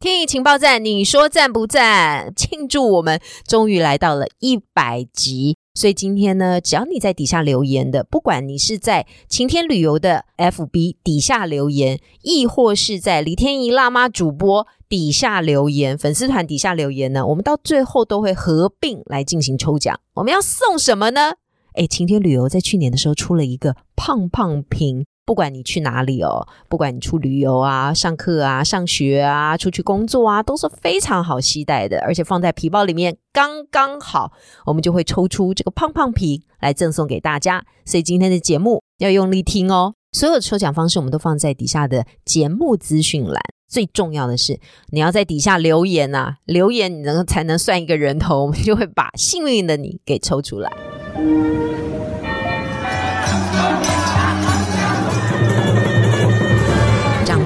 天意情报站，你说赞不赞？庆祝我们终于来到了一百集，所以今天呢，只要你在底下留言的，不管你是在晴天旅游的 FB 底下留言，亦或是在李天怡辣妈主播底下留言，粉丝团底下留言呢，我们到最后都会合并来进行抽奖。我们要送什么呢？哎，晴天旅游在去年的时候出了一个胖胖瓶。不管你去哪里哦，不管你出旅游啊、上课啊、上学啊、出去工作啊，都是非常好携带的，而且放在皮包里面刚刚好，我们就会抽出这个胖胖皮来赠送给大家。所以今天的节目要用力听哦，所有的抽奖方式我们都放在底下的节目资讯栏。最重要的是，你要在底下留言呐，留言你能才能算一个人头，我们就会把幸运的你给抽出来。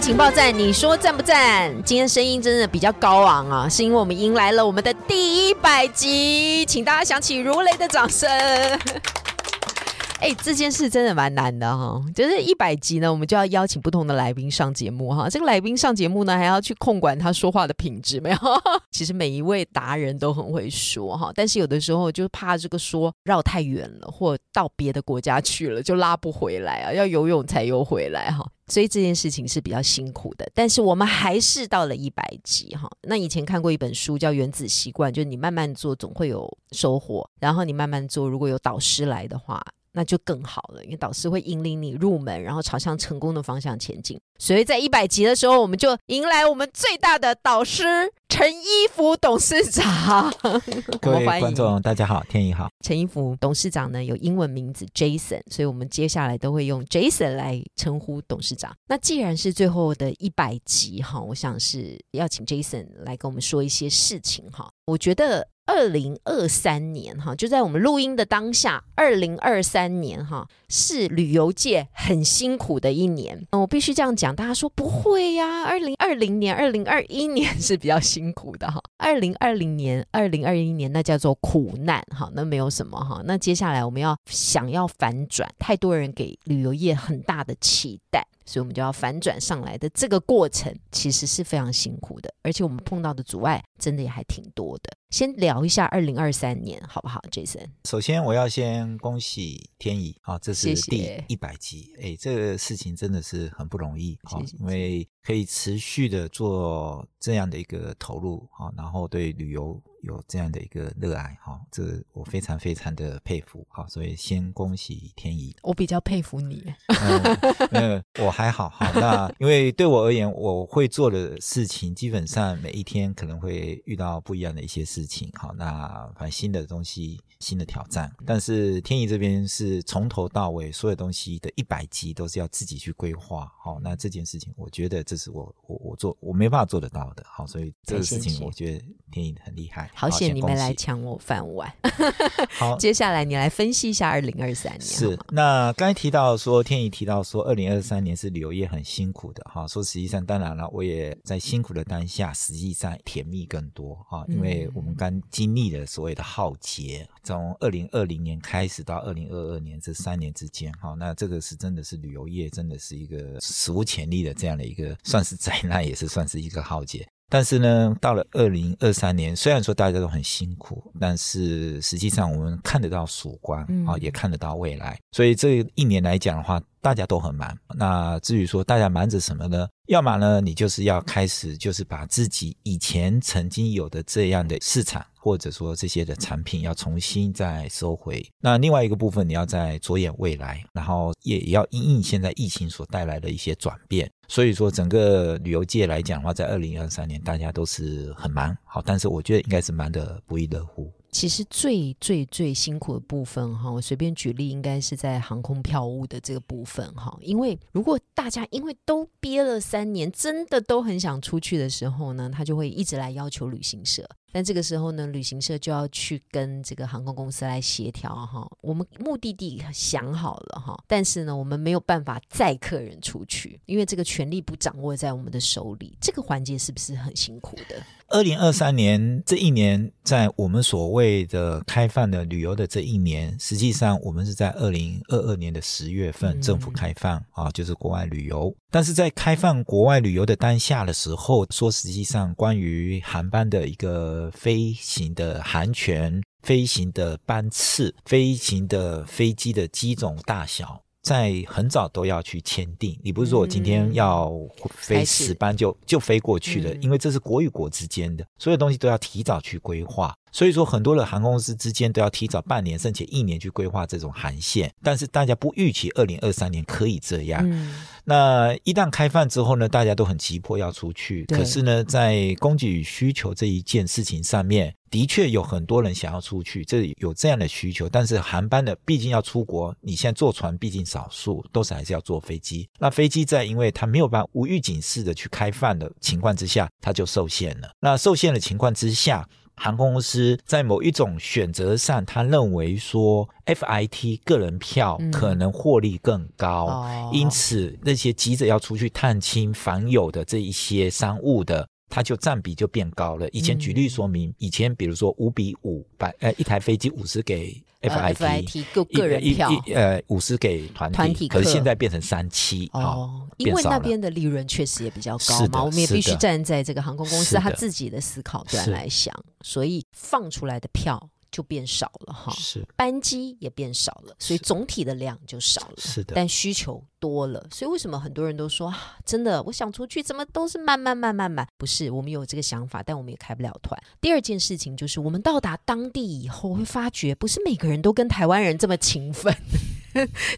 情报站，你说赞不赞？今天声音真的比较高昂啊，是因为我们迎来了我们的第一百集，请大家响起如雷的掌声。哎，这件事真的蛮难的哈，就是一百集呢，我们就要邀请不同的来宾上节目哈。这个来宾上节目呢，还要去控管他说话的品质，没有？其实每一位达人都很会说哈，但是有的时候就怕这个说绕太远了，或到别的国家去了，就拉不回来啊，要游泳才游回来哈。所以这件事情是比较辛苦的，但是我们还是到了一百集哈。那以前看过一本书叫《原子习惯》，就是你慢慢做总会有收获，然后你慢慢做，如果有导师来的话。那就更好了，因为导师会引领你入门，然后朝向成功的方向前进。所以在一百集的时候，我们就迎来我们最大的导师陈一福董事长。各位观众，大家好，天意好。陈一福董事长呢有英文名字 Jason，所以我们接下来都会用 Jason 来称呼董事长。那既然是最后的一百集哈，我想是要请 Jason 来跟我们说一些事情哈。我觉得。二零二三年哈，就在我们录音的当下，二零二三年哈是旅游界很辛苦的一年。我必须这样讲，大家说不会呀？二零二零年、二零二一年 是比较辛苦的哈。二零二零年、二零二一年那叫做苦难哈，那没有什么哈。那接下来我们要想要反转，太多人给旅游业很大的期待。所以我们就要反转上来的这个过程，其实是非常辛苦的，而且我们碰到的阻碍真的也还挺多的。先聊一下二零二三年好不好，Jason？首先我要先恭喜天意啊，这是第一百集，哎，这个事情真的是很不容易啊，因为可以持续的做这样的一个投入啊，然后对旅游。有这样的一个热爱哈，这我非常非常的佩服哈，所以先恭喜天怡。我比较佩服你，嗯，我还好哈。那因为对我而言，我会做的事情基本上每一天可能会遇到不一样的一些事情哈。那反正新的东西、新的挑战，但是天怡这边是从头到尾所有东西的一百集都是要自己去规划好。那这件事情，我觉得这是我我我做我没办法做得到的。好，所以这个事情我觉得天怡很厉害。好险你没来抢我饭碗。好，接下来你来分析一下二零二三年。是，那刚才提到说，天怡提到说，二零二三年是旅游业很辛苦的哈。说实际上，当然了，我也在辛苦的当下，实际上甜蜜更多哈，因为我们刚经历了所谓的浩劫，从二零二零年开始到二零二二年这三年之间哈，那这个是真的是旅游业真的是一个史无前例的这样的一个，算是灾难，也是算是一个浩劫。但是呢，到了二零二三年，虽然说大家都很辛苦，但是实际上我们看得到曙光啊，也看得到未来。所以这一年来讲的话，大家都很忙。那至于说大家忙着什么呢？要么呢，你就是要开始，就是把自己以前曾经有的这样的市场，或者说这些的产品，要重新再收回。那另外一个部分，你要在着眼未来，然后也也要因应现在疫情所带来的一些转变。所以说，整个旅游界来讲的话，在二零二三年，大家都是很忙，好，但是我觉得应该是忙得不亦乐乎。其实最最最辛苦的部分哈，我随便举例，应该是在航空票务的这个部分哈。因为如果大家因为都憋了三年，真的都很想出去的时候呢，他就会一直来要求旅行社。但这个时候呢，旅行社就要去跟这个航空公司来协调哈。我们目的地想好了哈，但是呢，我们没有办法载客人出去，因为这个权利不掌握在我们的手里。这个环节是不是很辛苦的？二零二三年这一年，在我们所谓的开放的旅游的这一年，实际上我们是在二零二二年的十月份政府开放啊，就是国外旅游。但是在开放国外旅游的当下的时候，说实际上关于航班的一个飞行的航权、飞行的班次、飞行的飞机的机种大小。在很早都要去签订，你不是说我今天要飞十班就就飞过去的，因为这是国与国之间的，所有东西都要提早去规划。所以说，很多的航空公司之间都要提早半年甚至一年去规划这种航线，但是大家不预期二零二三年可以这样。那一旦开放之后呢，大家都很急迫要出去。可是呢，在供给与需求这一件事情上面，的确有很多人想要出去，这有这样的需求。但是航班的毕竟要出国，你现在坐船毕竟少数，都是还是要坐飞机。那飞机在因为它没有办法无预警式的去开放的情况之下，它就受限了。那受限的情况之下。航空公司在某一种选择上，他认为说 FIT 个人票可能获利更高，因此那些急着要出去探亲访友的这一些商务的。它就占比就变高了。以前举例说明，以前比如说五比五百，呃，一台飞机五十给 FIT，个个人票，呃，五十给团体团体，可是现在变成三七哦，因为那边的利润确实也比较高嘛，我们也必须站在这个航空公司他自己的思考端来想，所以放出来的票。就变少了哈，是班机也变少了，所以总体的量就少了。是的，但需求多了，所以为什么很多人都说啊，真的，我想出去，怎么都是慢慢慢慢慢？不是，我们有这个想法，但我们也开不了团。第二件事情就是，我们到达当地以后会发觉，不是每个人都跟台湾人这么勤奋。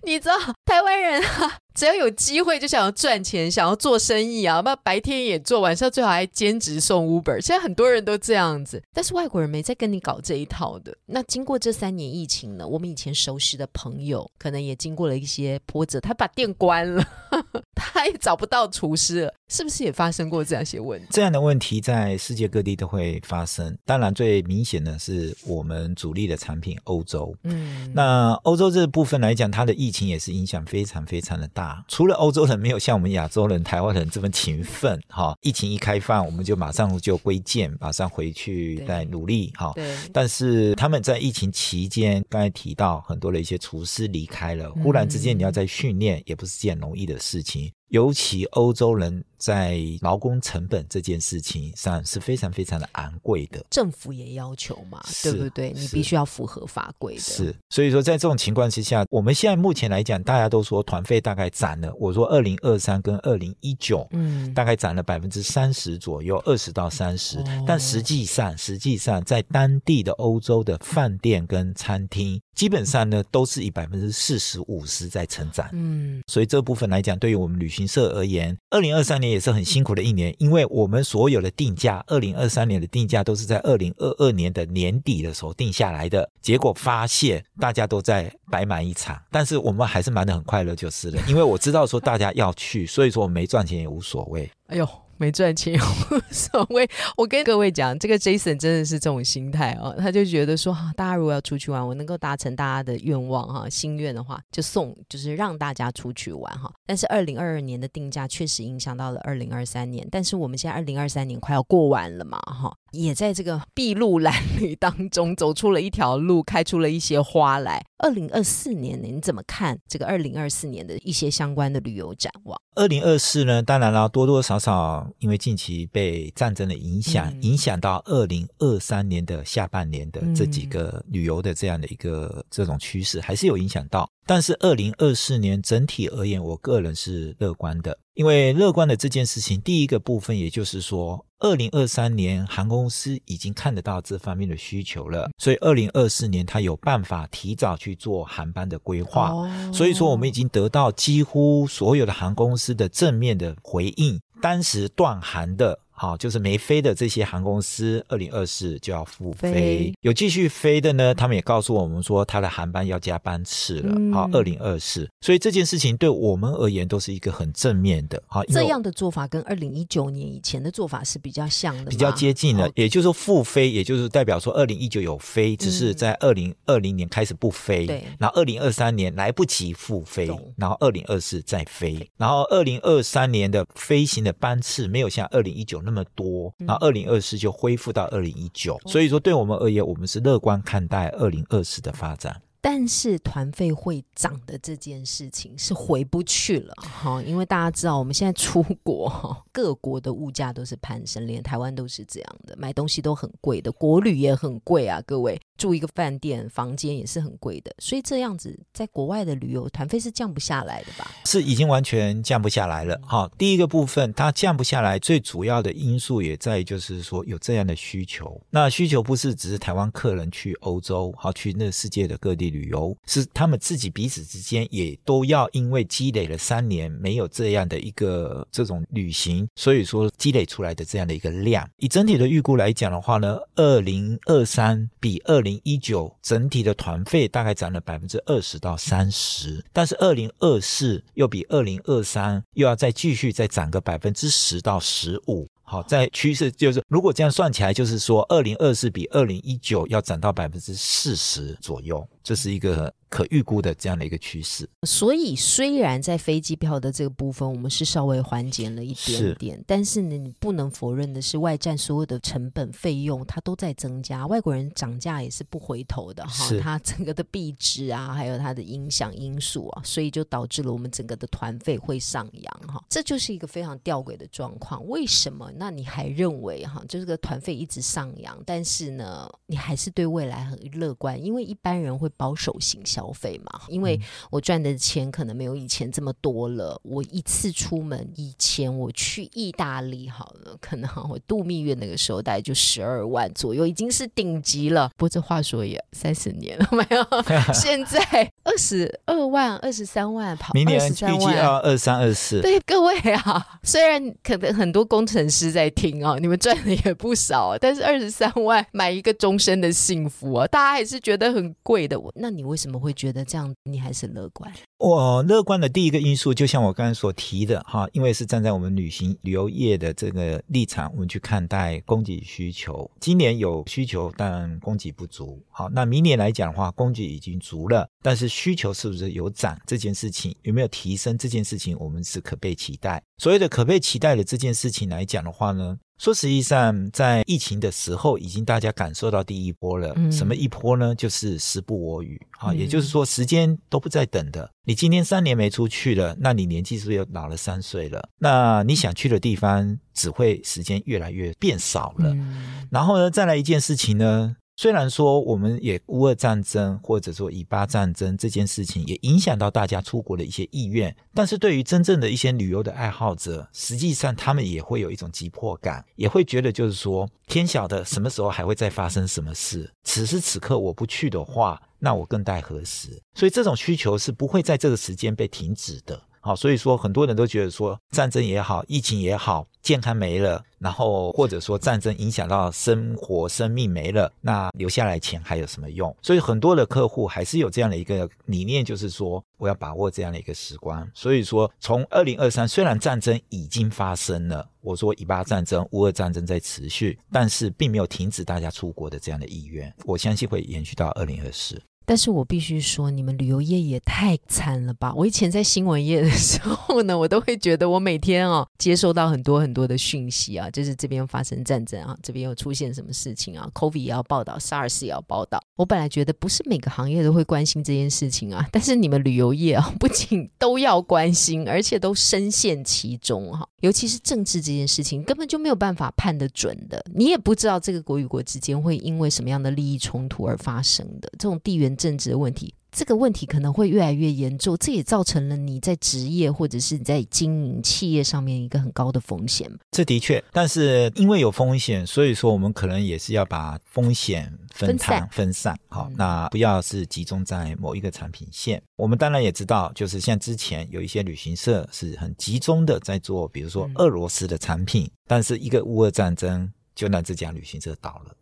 你知道台湾人啊，只要有机会就想要赚钱，想要做生意啊，那白天也做，晚上最好还兼职送 Uber。现在很多人都这样子，但是外国人没在跟你搞这一套的。那经过这三年疫情呢，我们以前熟识的朋友，可能也经过了一些波折，他把店关了，他也找不到厨师了，是不是也发生过这样些问题？这样的问题在世界各地都会发生。当然，最明显的是我们主力的产品欧洲。嗯，那欧洲这部分来讲。讲它的疫情也是影响非常非常的大，除了欧洲人没有像我们亚洲人、台湾人这么勤奋，哈，疫情一开放，我们就马上就归建，马上回去再努力，哈。对。但是他们在疫情期间，刚才提到很多的一些厨师离开了，忽然之间你要再训练，也不是件容易的事情。尤其欧洲人在劳工成本这件事情上是非常非常的昂贵的，政府也要求嘛，对不对？你必须要符合法规的。是，所以说在这种情况之下，我们现在目前来讲，大家都说团费大概涨了。我说二零二三跟二零一九，嗯，大概涨了百分之三十左右，二十到三十。但实际上，实际上在当地的欧洲的饭店跟餐厅。基本上呢，都是以百分之四十五十在成长。嗯，所以这部分来讲，对于我们旅行社而言，二零二三年也是很辛苦的一年，因为我们所有的定价，二零二三年的定价都是在二零二二年的年底的时候定下来的。结果发现大家都在白忙一场，但是我们还是忙得很快乐就是了，因为我知道说大家要去，所以说我没赚钱也无所谓。哎呦。没赚钱无所谓。我跟各位讲，这个 Jason 真的是这种心态哦，他就觉得说，大家如果要出去玩，我能够达成大家的愿望哈，心愿的话，就送，就是让大家出去玩哈。但是二零二二年的定价确实影响到了二零二三年，但是我们现在二零二三年快要过完了嘛哈。也在这个筚路蓝缕当中走出了一条路，开出了一些花来。二零二四年呢，你怎么看这个二零二四年的一些相关的旅游展望？二零二四呢，当然了，多多少少因为近期被战争的影响，影响到二零二三年的下半年的这几个旅游的这样的一个这种趋势，还是有影响到。但是二零二四年整体而言，我个人是乐观的，因为乐观的这件事情，第一个部分也就是说，二零二三年航空公司已经看得到这方面的需求了，所以二零二四年它有办法提早去做航班的规划。所以说，我们已经得到几乎所有的航空公司的正面的回应，当时断航的。好，就是没飞的这些航空公司，二零二四就要复飞。飞；有继续飞的呢，他们也告诉我们说，他的航班要加班次了。嗯。好，二零二四，所以这件事情对我们而言都是一个很正面的。好，这样的做法跟二零一九年以前的做法是比较像的，比较接近的，哦。也就是说复飞，也就是代表说二零一九有飞，只是在二零二零年开始不飞，嗯对。然后二零二三年来不及复飞，然后二零二四再飞，然后二零二三年的飞行的班次没有像二零一九那么多，嗯然后二零二四就恢复到二零一九，所以说对我们而言，我们是乐观看待二零二四的发展。但是团费会涨的这件事情是回不去了哈，因为大家知道我们现在出国哈，各国的物价都是攀升，连台湾都是这样的，买东西都很贵的，国旅也很贵啊，各位住一个饭店房间也是很贵的，所以这样子在国外的旅游团费是降不下来的吧？是已经完全降不下来了。哈、第一个部分它降不下来，最主要的因素也在于就是说有这样的需求。那需求不是只是台湾客人去欧洲，好去那世界的各地旅游，是他们自己彼此之间也都要因为积累了三年没有这样的一个这种旅行，所以说积累出来的这样的一个量。以整体的预估来讲的话呢，二零二三比二零一九整体的团费大概涨了百分之二十到三十，但是二零二四又比二零二三又要再继续再涨个百分之十到十五。好，在趋势就是，如果这样算起来，就是说，二零二四比二零一九要涨到百分之四十左右，这是一个可预估的这样的一个趋势。所以虽然在飞机票的这个部分，我们是稍微缓解了一点是点，但是呢，你不能否认的是，外站所有的成本费用它都在增加，外国人涨价也是不回头的哈，它整个的币值啊，还有它的影响因素啊，所以就导致了我们整个的团费会上扬哈，这就是一个非常吊诡的状况。为什么？那你还认为哈，就这个团费一直上扬，但是呢，你还是对未来很乐观，因为一般人会保守型消费嘛，因为我赚的钱可能没有以前这么多了。我一次出门，以前我去意大利好了，可能我度蜜月那个时候大概就十二万左右，已经是顶级了。不过这话说也三十年了 没有，现在二十二万、二十三万跑，明年23预计要二三二四，对各位啊，虽然可能很多工程师在听啊，你们赚的也不少，但是二十三万买一个终身的幸福啊，大家还是觉得很贵的。那你为什么会觉得这样？你还是乐观？我乐观的第一个因素，就像我刚才所提的哈，因为是站在我们旅行旅游业的这个立场，我们去看待供给需求。今年有需求，但供给不足。好，那明年来讲的话，供给已经足了，但是需求是不是有涨？这件事情有没有提升？这件事情我们是可被期待。所谓的可被期待的这件事情来讲的话呢，说实际上在疫情的时候，已经大家感受到第一波了。嗯什么一波呢？就是时不我与啊，嗯也就是说时间都不在等的。你今天三年没出去了，那你年纪是不是又老了三岁了？那你想去的地方，只会时间越来越变少了。嗯然后呢，再来一件事情呢，虽然说我们也乌俄战争或者说以巴战争这件事情也影响到大家出国的一些意愿，但是对于真正的一些旅游的爱好者，实际上他们也会有一种急迫感，也会觉得就是说，天晓得什么时候还会再发生什么事，此时此刻我不去的话，那我更待何时？所以这种需求是不会在这个时间被停止的。好，所以说很多人都觉得说战争也好，疫情也好，健康没了，然后或者说战争影响到生活、生命没了，那留下来钱还有什么用？所以很多的客户还是有这样的一个理念，就是说我要把握这样的一个时光。所以说，从二零二三虽然战争已经发生了，我说以巴战争、乌俄战争在持续，但是并没有停止大家出国的这样的意愿，我相信会延续到二零二四。但是我必须说，你们旅游业也太惨了吧！我以前在新闻业的时候呢，我都会觉得我每天哦 接收到很多很多的讯息啊，就是这边发生战争啊，这边又出现什么事情啊，COVID 也要报道，SARS 也要报道。我本来觉得不是每个行业都会关心这件事情啊，但是你们旅游业啊，不仅都要关心，而且都深陷其中哈。尤其是政治这件事情，根本就没有办法判得准的，你也不知道这个国与国之间会因为什么样的利益冲突而发生的这种地缘政治的问题。这个问题可能会越来越严重，这也造成了你在职业或者是你在经营企业上面一个很高的风险。这的确，但是因为有风险，所以说我们可能也是要把风险分摊分散。好，那不要是集中在某一个产品线。我们当然也知道，就是像之前有一些旅行社是很集中的在做，比如说俄罗斯的产品，但是一个乌俄战争就让这家旅行社倒了。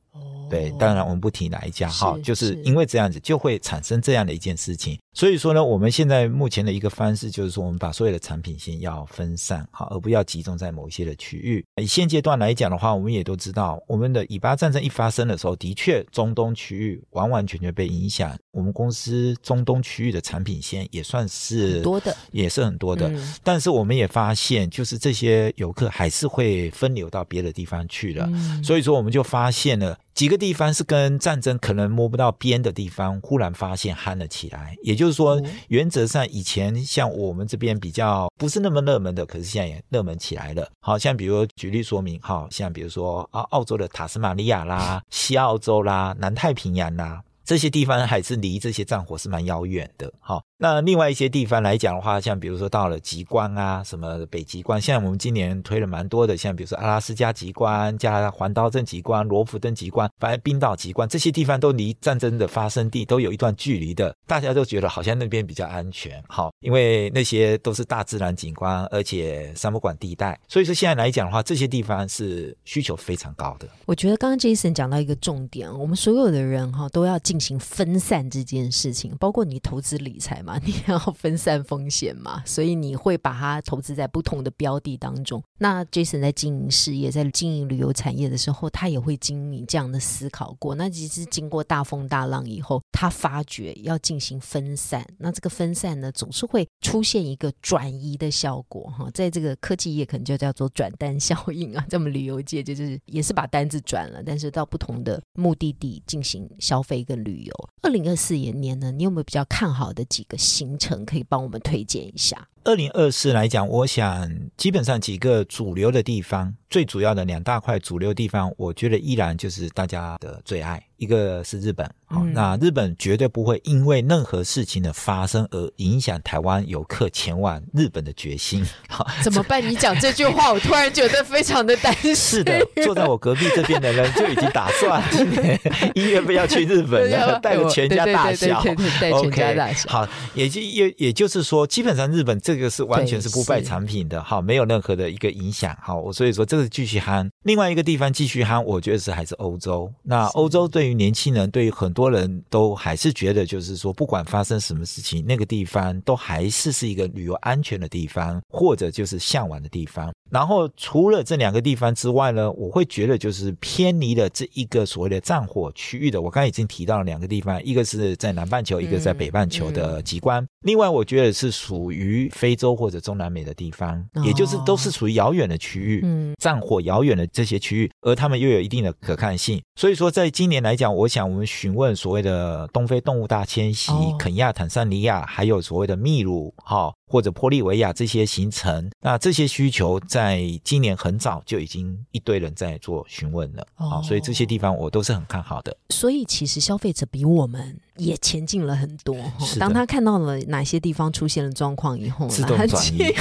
对，当然我们不提哪一家哈，就是因为这样子就会产生这样的一件事情。所以说呢，我们现在目前的一个方式就是说，我们把所有的产品线要分散哈，而不要集中在某一些的区域。以现阶段来讲的话，我们也都知道，我们的以巴战争一发生的时候，的确中东区域完完全全被影响。我们公司中东区域的产品线也算是多的，也是很多的。但是我们也发现，就是这些游客还是会分流到别的地方去了。所以说，我们就发现了几个地方是跟战争可能摸不到边的地方，忽然发现憨了起来，也就是说，原则上以前像我们这边比较不是那么热门的，可是现在也热门起来了。好像比如举例说明，好像比如说啊，澳洲的塔斯马尼亚啦、西澳洲啦、南太平洋啦，这些地方还是离这些战火是蛮遥远的。好。那另外一些地方来讲的话，像比如说到了极光啊，什么北极光，像我们今年推了蛮多的，像比如说阿拉斯加极光、加环岛镇极光、罗浮登极光，反正冰岛极光这些地方都离战争的发生地都有一段距离的，大家都觉得好像那边比较安全，好，因为那些都是大自然景观，而且三不管地带，所以说现在来讲的话，这些地方是需求非常高的。我觉得刚刚 Jason 讲到一个重点，我们所有的人哈都要进行分散这件事情，包括你投资理财嘛嘛。你要分散风险嘛，所以你会把它投资在不同的标的当中。那 Jason 在经营事业、在经营旅游产业的时候，他也会经营这样的思考过。那其实经过大风大浪以后，他发觉要进行分散。那这个分散呢，总是会出现一个转移的效果哈。在这个科技业，可能就叫做转单效应啊。在我们旅游界，就是也是把单子转了，但是到不同的目的地进行消费跟旅游。二零二四年呢，你有没有比较看好的几个？行程可以帮我们推荐一下。二零二四来讲，我想基本上几个主流的地方，最主要的两大块主流地方，我觉得依然就是大家的最爱，一个是日本。好，那日本绝对不会因为任何事情的发生而影响台湾游客前往日本的决心。好，怎么办？你讲这句话，我突然觉得非常的担心。是的，坐在我隔壁这边的人就已经打算今 年一月份要去日本了，带着全家大小。带全家大小。好，也就也也就是说，基本上日本。这个是完全是不败产品的，好，没有任何的一个影响，好，所以说这个继续憨。另外一个地方继续憨，我觉得是还是欧洲。那欧洲对于年轻人，对于很多人都还是觉得，就是说不管发生什么事情，那个地方都还是是一个旅游安全的地方，或者就是向往的地方。然后除了这两个地方之外呢，我会觉得就是偏离了这一个所谓的战火区域的。我刚才已经提到了两个地方，一个是在南半球，一个在北半球的极光。另外，我觉得是属于。非洲或者中南美的地方，也就是都是属于遥远的区域，嗯，战火遥远的这些区域，而他们又有一定的可看性。所以说，在今年来讲，我想我们询问所谓的东非动物大迁徙、肯亚、坦桑尼亚，还有所谓的秘鲁，哈。或者玻利维亚这些行程，那这些需求在今年很早就已经一堆人在做询问了啊，所以这些地方我都是很看好的。所以其实消费者比我们也前进了很多。当他看到了哪些地方出现了状况以后，自 动转移，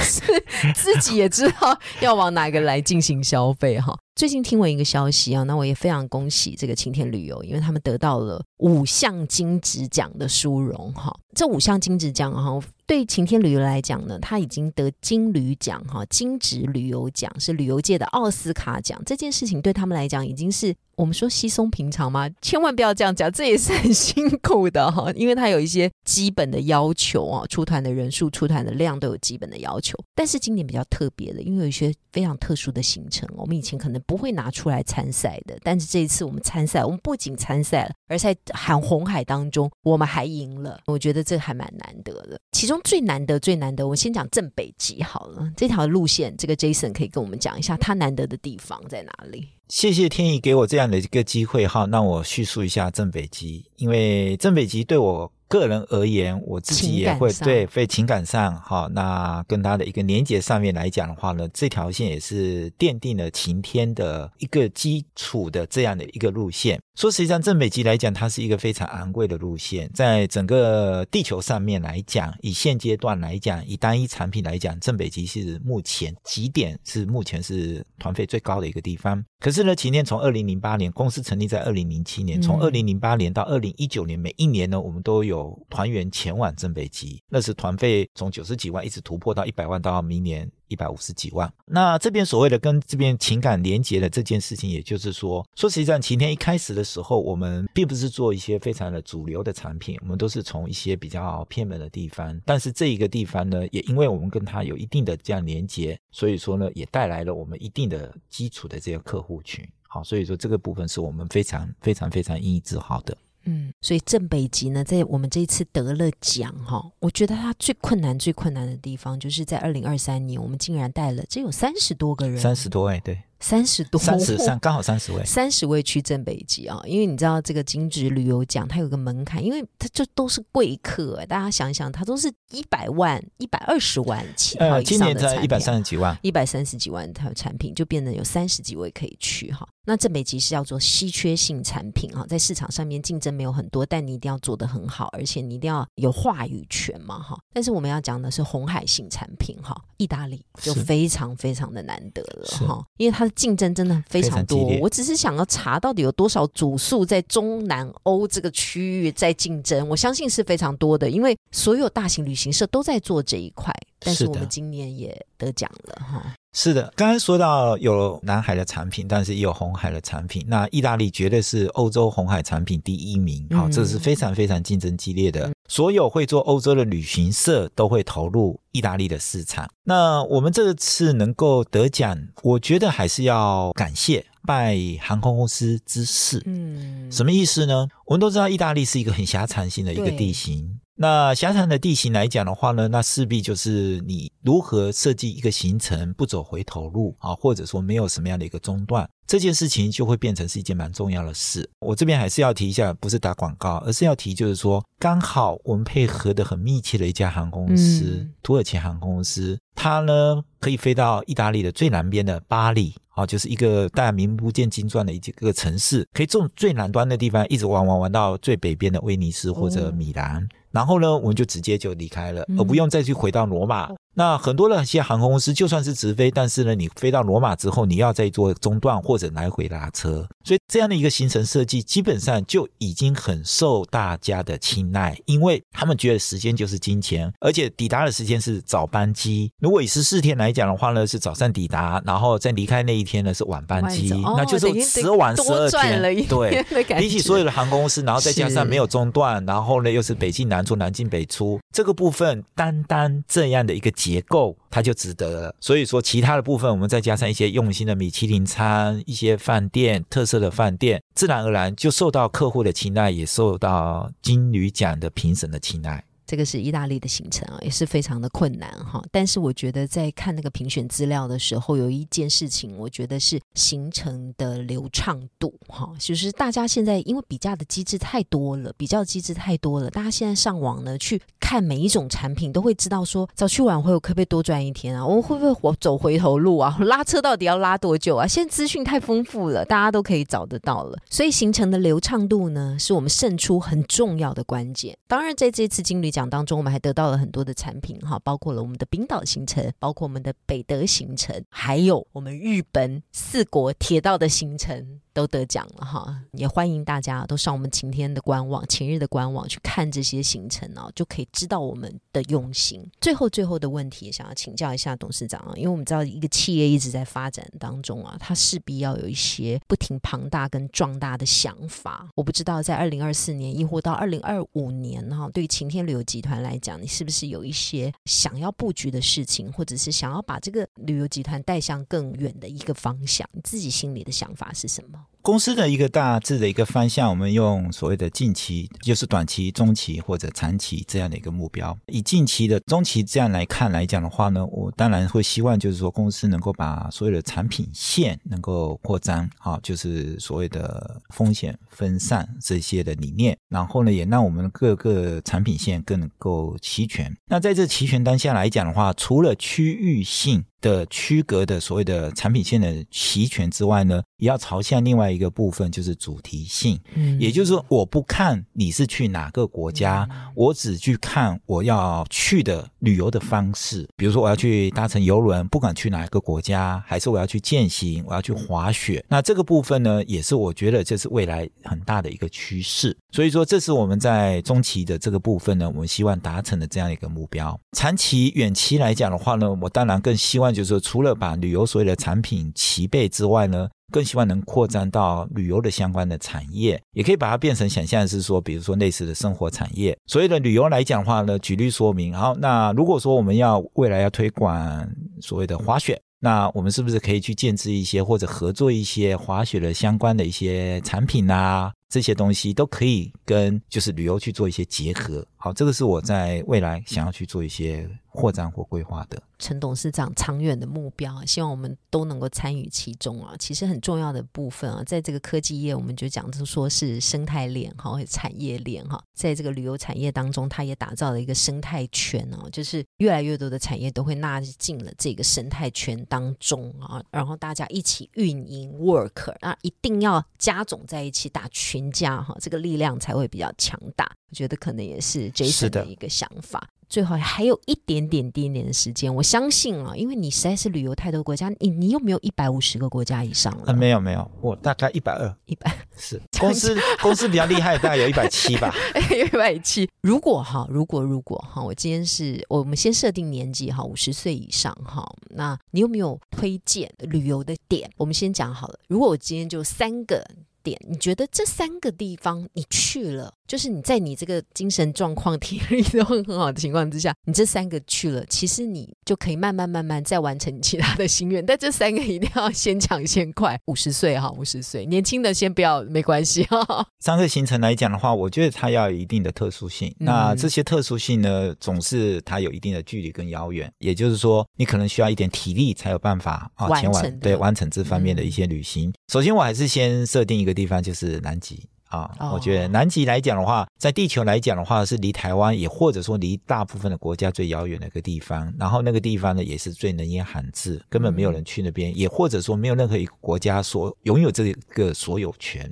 自己也知道要往哪个来进行消费哈。最近听闻一个消息啊，那我也非常恭喜这个晴天旅游，因为他们得到了五项金质奖的殊荣哈。这五项金质奖哈，对晴天旅游来讲呢，他已经得金旅奖哈，金质旅游奖是旅游界的奥斯卡奖。这件事情对他们来讲已经是。我们说稀松平常吗？千万不要这样讲，这也是很辛苦的哈，因为它有一些基本的要求啊，出团的人数、出团的量都有基本的要求。但是今年比较特别的，因为有一些非常特殊的行程，我们以前可能不会拿出来参赛的，但是这一次我们参赛，我们不仅参赛了，而在喊红海当中，我们还赢了。我觉得这还蛮难得的。其中最难得、最难得，我先讲正北极好了，这条路线，这个 Jason 可以跟我们讲一下，他难得的地方在哪里？谢谢天意给我这样的一个机会哈，让我叙述一下正北极，因为正北极对我。个人而言，我自己也会对，非情感上哈，那跟他的一个连接上面来讲的话呢，这条线也是奠定了晴天的一个基础的这样的一个路线。说实际上，正北极来讲，它是一个非常昂贵的路线，在整个地球上面来讲，以现阶段来讲，以单一产品来讲，正北极是目前极点是目前是团费最高的一个地方。可是呢，今天从二零零八年公司成立在二零零七年，从二零零八年到二零一九年，每一年呢，我们都有团员前往正北极，那是团费从九十几万一直突破到一百万，到明年。一百五十几万，那这边所谓的跟这边情感连接的这件事情，也就是说，说实际上，晴天一开始的时候，我们并不是做一些非常的主流的产品，我们都是从一些比较偏门的地方，但是这一个地方呢，也因为我们跟它有一定的这样连接，所以说呢，也带来了我们一定的基础的这些客户群，好，所以说这个部分是我们非常非常非常引以自豪的。嗯，所以正北极呢，在我们这一次得了奖哈，我觉得它最困难、最困难的地方，就是在二零二三年，我们竟然带了只有三十多个人，三十多位，对。三十多，三十三刚好三十位，三十位去正北极啊！因为你知道这个金值旅游奖，它有个门槛，因为它就都是贵客。大家想一想，它都是一百万、一百二十万起跳以上的产品，一百三十几万，一百三十几万的产品，就变得有三十几位可以去哈。那正北极是叫做稀缺性产品哈，在市场上面竞争没有很多，但你一定要做得很好，而且你一定要有话语权嘛哈。但是我们要讲的是红海性产品哈，意大利就非常非常的难得了哈，因为它的竞争真的非常多。我只是想要查到底有多少主数在中南欧这个区域在竞争，我相信是非常多的，因为所有大型旅行社都在做这一块。但是我们今年也得奖了哈。是的，刚刚说到有南海的产品，但是也有红海的产品。那意大利绝对是欧洲红海产品第一名，好，这是非常非常竞争激烈的。所有会做欧洲的旅行社都会投入意大利的市场。那我们这次能够得奖，我觉得还是要感谢拜航空公司之赐。嗯，什么意思呢？我们都知道意大利是一个很狭长型的一个地形。那狭长的地形来讲的话呢，那势必就是你如何设计一个行程不走回头路啊，或者说没有什么样的一个中断，这件事情就会变成是一件蛮重要的事。我这边还是要提一下，不是打广告，而是要提，就是说刚好我们配合的很密切的一家航空公司——土耳其航空公司，它呢可以飞到意大利的最南边的巴黎，啊，就是一个大家名不见经传的一个城市，可以从最南端的地方一直玩玩玩到最北边的威尼斯或者米兰。然后呢，我们就直接就离开了，而不用再去回到罗马。那很多的一些航空公司，就算是直飞，但是呢，你飞到罗马之后，你要再做中断或者来回拉车，所以这样的一个行程设计，基本上就已经很受大家的青睐，因为他们觉得时间就是金钱，而且抵达的时间是早班机。如果以十四天来讲的话呢，是早上抵达，然后再离开那一天呢是晚班机，那就是十晚十二天。对，比起所有的航空公司，然后再加上没有中断，然后呢又是北进南出、南进北出，这个部分单单这样的一个。结构它就值得了，所以说其他的部分我们再加上一些用心的米其林餐、一些饭店特色的饭店，自然而然就受到客户的青睐，也受到金旅奖的评审的青睐。这个是意大利的行程啊，也是非常的困难哈。但是我觉得在看那个评选资料的时候，有一件事情，我觉得是行程的流畅度哈。就是大家现在因为比较的机制太多了，比较机制太多了，大家现在上网呢去看每一种产品，都会知道说早去晚回我可不可以多赚一天啊？我会不会我走回头路啊？拉车到底要拉多久啊？现在资讯太丰富了，大家都可以找得到了。所以行程的流畅度呢，是我们胜出很重要的关键。当然，在这次经理讲。当中，我们还得到了很多的产品哈，包括了我们的冰岛行程，包括我们的北德行程，还有我们日本四国铁道的行程。都得奖了哈，也欢迎大家都上我们晴天的官网、晴日的官网去看这些行程哦，就可以知道我们的用心。最后，最后的问题，想要请教一下董事长啊，因为我们知道一个企业一直在发展当中啊，它势必要有一些不停庞大跟壮大的想法。我不知道在二零二四年，亦或到二零二五年哈，对晴天旅游集团来讲，你是不是有一些想要布局的事情，或者是想要把这个旅游集团带向更远的一个方向？你自己心里的想法是什么？公司的一个大致的一个方向，我们用所谓的近期，就是短期、中期或者长期这样的一个目标。以近期的、中期这样来看来讲的话呢，我当然会希望就是说公司能够把所有的产品线能够扩张，啊，就是所谓的风险分散这些的理念。然后呢，也让我们各个产品线更能够齐全。那在这齐全当下来讲的话，除了区域性的区隔的所谓的产品线的齐全之外呢，也要朝向另外一个部分，就是主题性。嗯也就是说，我不看你是去哪个国家，我只去看我要去的旅游的方式。比如说，我要去搭乘游轮，不管去哪一个国家，还是我要去践行，我要去滑雪。那这个部分呢，也是我觉得这是未来很大的一个趋势。所以说，这是我们在中期的这个部分呢，我们希望达成的这样一个目标。长期、远期来讲的话呢，我当然更希望就是，除了把旅游所有的产品齐备之外呢，更希望能扩展到旅游的相关的产业，也可以把它变成想象是说，比如说类似的生活产业。所谓的旅游来讲的话呢，举例说明。好，那如果说我们要未来要推广所谓的滑雪，那我们是不是可以去建制一些或者合作一些滑雪的相关的一些产品啊？这些东西都可以跟就是旅游去做一些结合。好，这个是我在未来想要去做一些扩张或规划的。陈董事长长远的目标，希望我们都能够参与其中啊。其实很重要的部分啊，在这个科技业，我们就讲就说是生态链哈，产业链哈，在这个旅游产业当中，它也打造了一个生态圈哦，就是越来越多的产业都会纳进了这个生态圈当中啊，然后大家一起运营 work，那一定要加总在一起打群架哈，这个力量才会比较强大。我觉得可能也是 Jason 的的一个想法。最后还有一点点点点的时间，我相信啊，因为你实在是旅游太多国家，你你有没有一百五十个国家以上了？啊，没有没有，我大概一百二，一百是 公司公司比较厉害，大概有一百七吧。一百七。如果哈，如果如果哈，我今天是我们先设定年纪哈，五十岁以上哈，那你有没有推荐旅游的点？我们先讲好了。如果我今天就三个点，你觉得这三个地方你去了，就是你在你这个精神状况、体力都很好的情况之下，你这三个去了，其实你就可以慢慢慢慢再完成你其他的心愿。但这三个一定要先抢先快。五十岁哈，五十岁，年轻的先不要，没关系哈。三个行程来讲的话，我觉得它要有一定的特殊性。嗯那这些特殊性呢，总是它有一定的距离跟遥远，也就是说，你可能需要一点体力才有办法啊前完成对完成这方面的一些旅行。首先，我还是先设定一个地方，就是南极。啊，哦我觉得南极来讲的话，在地球来讲的话，是离台湾也或者说离大部分的国家最遥远的一个地方。然后那个地方呢，也是最人烟罕至，根本没有人去那边，也或者说没有任何一个国家所拥有这个所有权。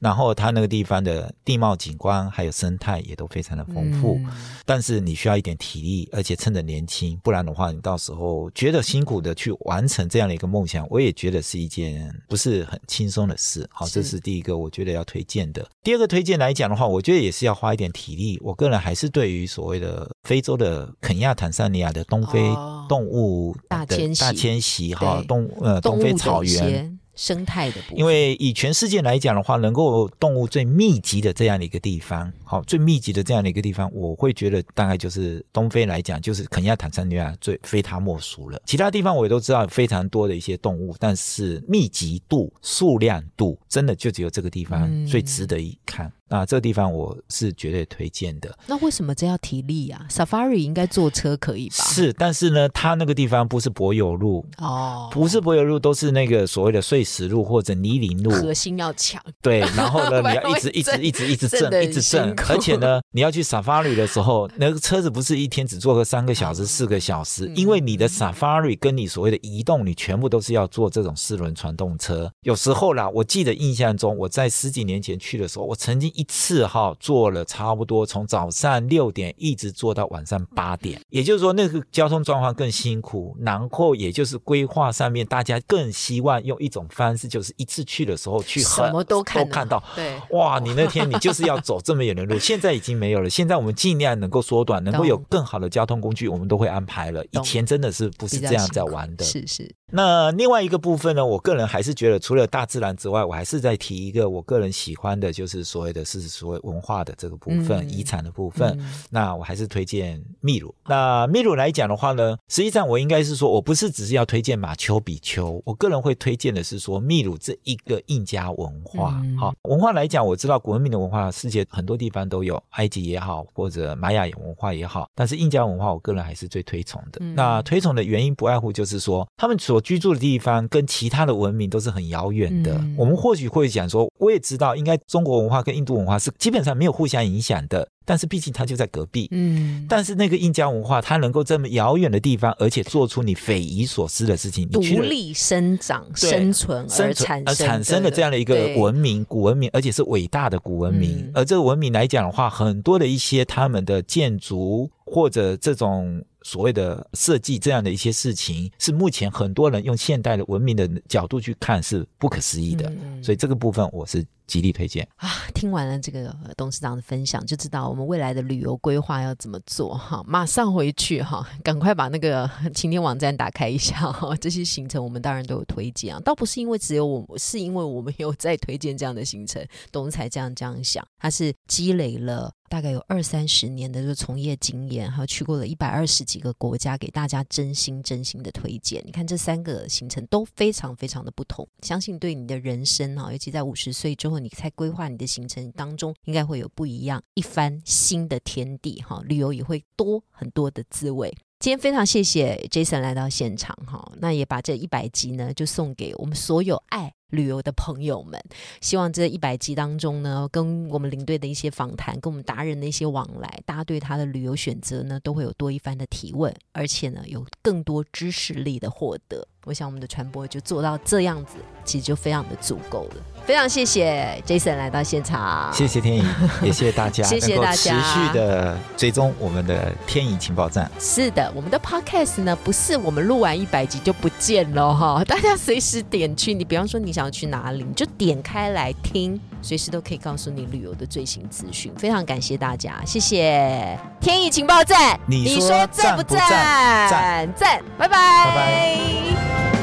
然后它那个地方的地貌景观还有生态也都非常的丰富，嗯但是你需要一点体力，而且趁着年轻，不然的话，你到时候觉得辛苦的去完成这样的一个梦想，我也觉得是一件不是很轻松的事。好，这是第一个我觉得要推荐的。第二个推荐来讲的话，我觉得也是要花一点体力。我个人还是对于所谓的非洲的肯亚、坦桑尼亚的东非哦动物的大迁徙大迁徙哈动物的东非草原。些生态的部分，因为以全世界来讲的话，能够动物最密集的这样的一个地方，好，最密集的这样的一个地方，我会觉得大概就是东非来讲，就是肯亚、坦桑尼亚最非它莫属了。其他地方我也都知道非常多的一些动物，但是密集度、数量度，真的就只有这个地方嗯最值得一看。那这个地方我是绝对推荐的。那为什么这要体力啊？Safari 应该坐车可以吧？是，但是呢，它那个地方不是柏油路，哦，不是柏油路，都是那个所谓的碎石路或者泥泞路。核心要强，对，然后呢，你要一直一直一直一直震，一直震而且呢，你要去 safari 的时候，那个车子不是一天只坐个三个小时、四个小时，嗯因为你的 safari 跟你所谓的移动，你全部都是要坐这种四轮传动车。有时候啦，我记得印象中，我在十几年前去的时候，我曾经一次哈做了差不多从早上六点一直做到晚上八点，也就是说那个交通状况更辛苦，然后也就是规划上面大家更希望用一种方式，就是一次去的时候去什很么都看看到。对，哇，你那天你就是要走这么远的路，现在已经没有了。现在我们尽量能够缩短，能够有更好的交通工具，我们都会安排了。以前真的是不是这样在玩的。是是，那另外一个部分呢，我个人还是觉得，除了大自然之外，我还是在提一个我个人喜欢的，就是所谓的是所谓文化的这个部分，嗯遗产的部分。嗯那我还是推荐秘鲁。那秘鲁来讲的话呢，实际上我应该是说，我不是只是要推荐马丘比丘，我个人会推荐的是说秘鲁这一个印加文化。嗯好、文化来讲，我知道古文明的文化，世界很多地方都有，埃及也好，或者玛雅文化也好，但是印加文化，我个人还是最推崇的。嗯那推崇的原因不外乎就是说，他们所居住的地方跟其他的文明都是很遥远的。嗯我们或许会讲说，我也知道，应该中国文化跟印度文化是基本上没有互相影响的。但是毕竟它就在隔壁。嗯，但是那个印加文化，它能够这么遥远的地方，而且做出你匪夷所思的事情，独立生长、生存而产生存而产生了这样的一个文明，古文明，而且是伟大的古文明。嗯而这个文明来讲的话，很多的一些他们的建筑或者这种所谓的设计这样的一些事情，是目前很多人用现代的文明的角度去看是不可思议的。嗯所以这个部分我是极力推荐。啊，听完了这个呃董事长的分享，就知道我们未来的旅游规划要怎么做哈。马上回去哈，赶快把那个晴天网站打开一下哈。这些行程我们当然都有推荐啊，倒不是因为只有我，是因为我们有在推荐这样的行程，董事才这样这样想，他是积累了。大概有二三十年的这个从业经验，还有去过了一百二十几个国家，给大家真心真心的推荐。你看这三个行程都非常非常的不同，相信对你的人生哈，尤其在五十岁之后，你在规划你的行程当中，应该会有不一样一番新的天地哈，旅游也会多很多的滋味。今天非常谢谢 Jason 来到现场哈，那也把这一百集呢就送给我们所有爱旅游的朋友们。希望这一百集当中呢，跟我们领队的一些访谈，跟我们达人的一些往来，大家对他的旅游选择呢，都会有多一番的提问，而且呢，有更多知识力的获得。我想我们的传播就做到这样子，其实就非常的足够了。非常谢谢 Jason 来到现场，谢谢天颖，也谢谢大家，谢谢大家持续的追踪我们的天颖情报站。是的，我们的 podcast 呢，不是我们录完一百集就不见了哈，大家随时点去。你比方说你想要去哪里，你就点开来听，随时都可以告诉你旅游的最新资讯。非常感谢大家，谢谢天意情报站，你说赞不赞不赞赞？赞，拜拜，拜拜。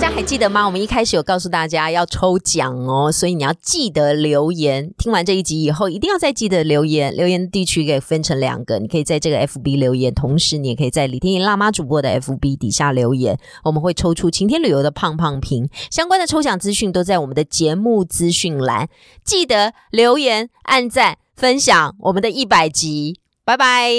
大家还记得吗？我们一开始有告诉大家要抽奖哦，所以你要记得留言。听完这一集以后，一定要再记得留言。留言地区可以分成两个，你可以在这个 FB 留言，同时你也可以在李天一辣妈主播的 FB 底下留言。我们会抽出晴天旅游的胖胖瓶，相关的抽奖资讯都在我们的节目资讯栏。记得留言、按赞、分享我们的一百集，拜拜。